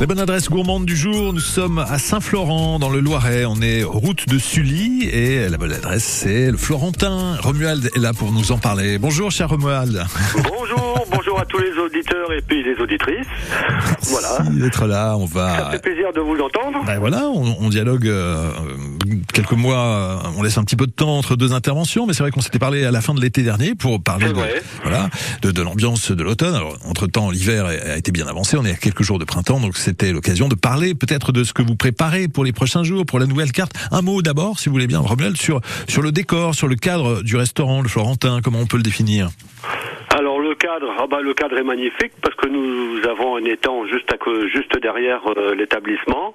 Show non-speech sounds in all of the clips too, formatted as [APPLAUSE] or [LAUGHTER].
La bonne adresse gourmande du jour, nous sommes à Saint-Florent dans le Loiret. On est route de Sully et la bonne adresse c'est le Florentin. Romuald est là pour nous en parler. Bonjour cher Romuald. Bonjour, bonjour à tous les auditeurs et puis les auditrices. Voilà. Merci d'être là. On va. Ça fait plaisir de vous entendre. Ben voilà, on, on dialogue euh, quelques mois. euh, On laisse un petit peu de temps entre deux interventions, mais c'est vrai qu'on s'était parlé à la fin de l'été dernier pour parler C'est de, voilà, de, de l'ambiance de l'automne. Alors, entre temps, l'hiver a été bien avancé. On est à quelques jours de printemps, donc c'était l'occasion de parler peut-être de ce que vous préparez pour les prochains jours, pour la nouvelle carte. Un mot d'abord, si vous voulez bien, Romuald, sur sur le décor, sur le cadre du restaurant, le Florentin. Comment on peut le définir? Alors le cadre, ah bah, le cadre est magnifique parce que nous avons un étang juste à juste derrière euh, l'établissement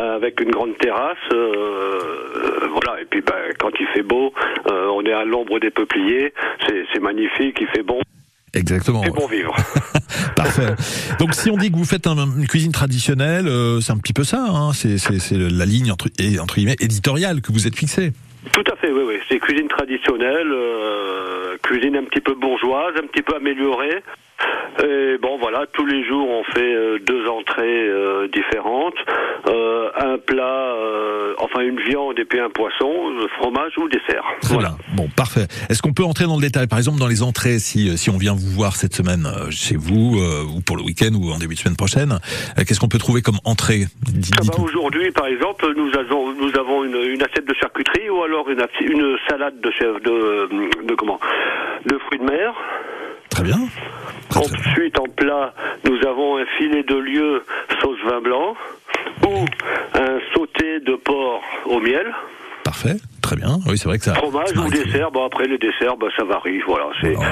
euh, avec une grande terrasse. euh, voilà et puis bah, quand il fait beau, on est à l'ombre des peupliers. C'est c'est magnifique, il fait bon, Exactement. fait bon vivre. [LAUGHS] Donc si on dit que vous faites un- une cuisine traditionnelle, euh, c'est un petit peu ça. Hein c'est la ligne entre, entre guillemets éditoriale que vous êtes fixée. Tout à fait, oui, oui. C'est cuisine traditionnelle, euh, cuisine un petit peu bourgeoise, un petit peu améliorée. Et bon, voilà, tous les jours on fait euh, deux entrées différentes, un plat, enfin une viande et puis un poisson, euh, fromage ou dessert. Très voilà. bien. Bon, parfait. Est-ce qu'on peut entrer dans le détail, par exemple, dans les entrées, si, si on vient vous voir cette semaine euh, chez vous, euh, ou pour le week-end, ou en début de semaine prochaine, euh, qu'est-ce qu'on peut trouver comme entrée? Ah bah. Aujourd'hui, par exemple, nous avons, nous avons une, une assiette de charcuterie ou alors une, salade de chef de, de comment? De fruits de mer. Très bien. Très, très bien. Ensuite, en plat, nous avons un filet de lieu sauce vin blanc ou de porc au miel, Parfait. Très bien. Oui, c'est vrai que ça. fromage ça ou dessert. Bon, après, les desserts, bah, ça varie. Voilà, c'est Oh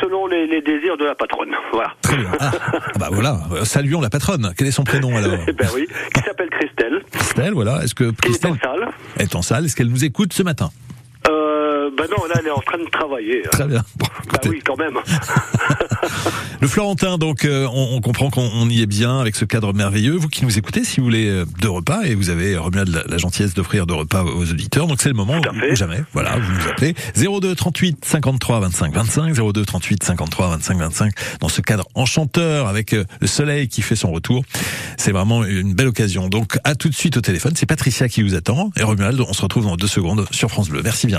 selon les, les désirs de la patronne. Voilà. Très bien. Ah, ah [LAUGHS] bah voilà. Saluons la patronne. Quel est son prénom alors [LAUGHS] Eh ben oui, qui s'appelle Christelle, Christelle, voilà. Est-ce que qui est Christelle en salle. est en salle Est-ce qu'elle nous écoute ce matin? Non, là, elle est en train de travailler. Très bien. Bon, Bah oui, quand même. [LAUGHS] Le Florentin, donc, euh, on, on comprend qu'on on y est bien avec ce cadre merveilleux. Vous qui nous écoutez, si vous voulez euh, deux repas, et vous avez remis la, la gentillesse d'offrir deux repas aux auditeurs, donc c'est le moment ou jamais. Voilà, vous nous appelez 02 38 53 25 25, 02 38 53 25 25, dans ce cadre enchanteur avec euh, le soleil qui fait son retour. C'est vraiment une belle occasion. Donc, à tout de suite au téléphone. C'est Patricia qui vous attend. Et Romuald, on se retrouve dans deux secondes sur France Bleu. Merci bien.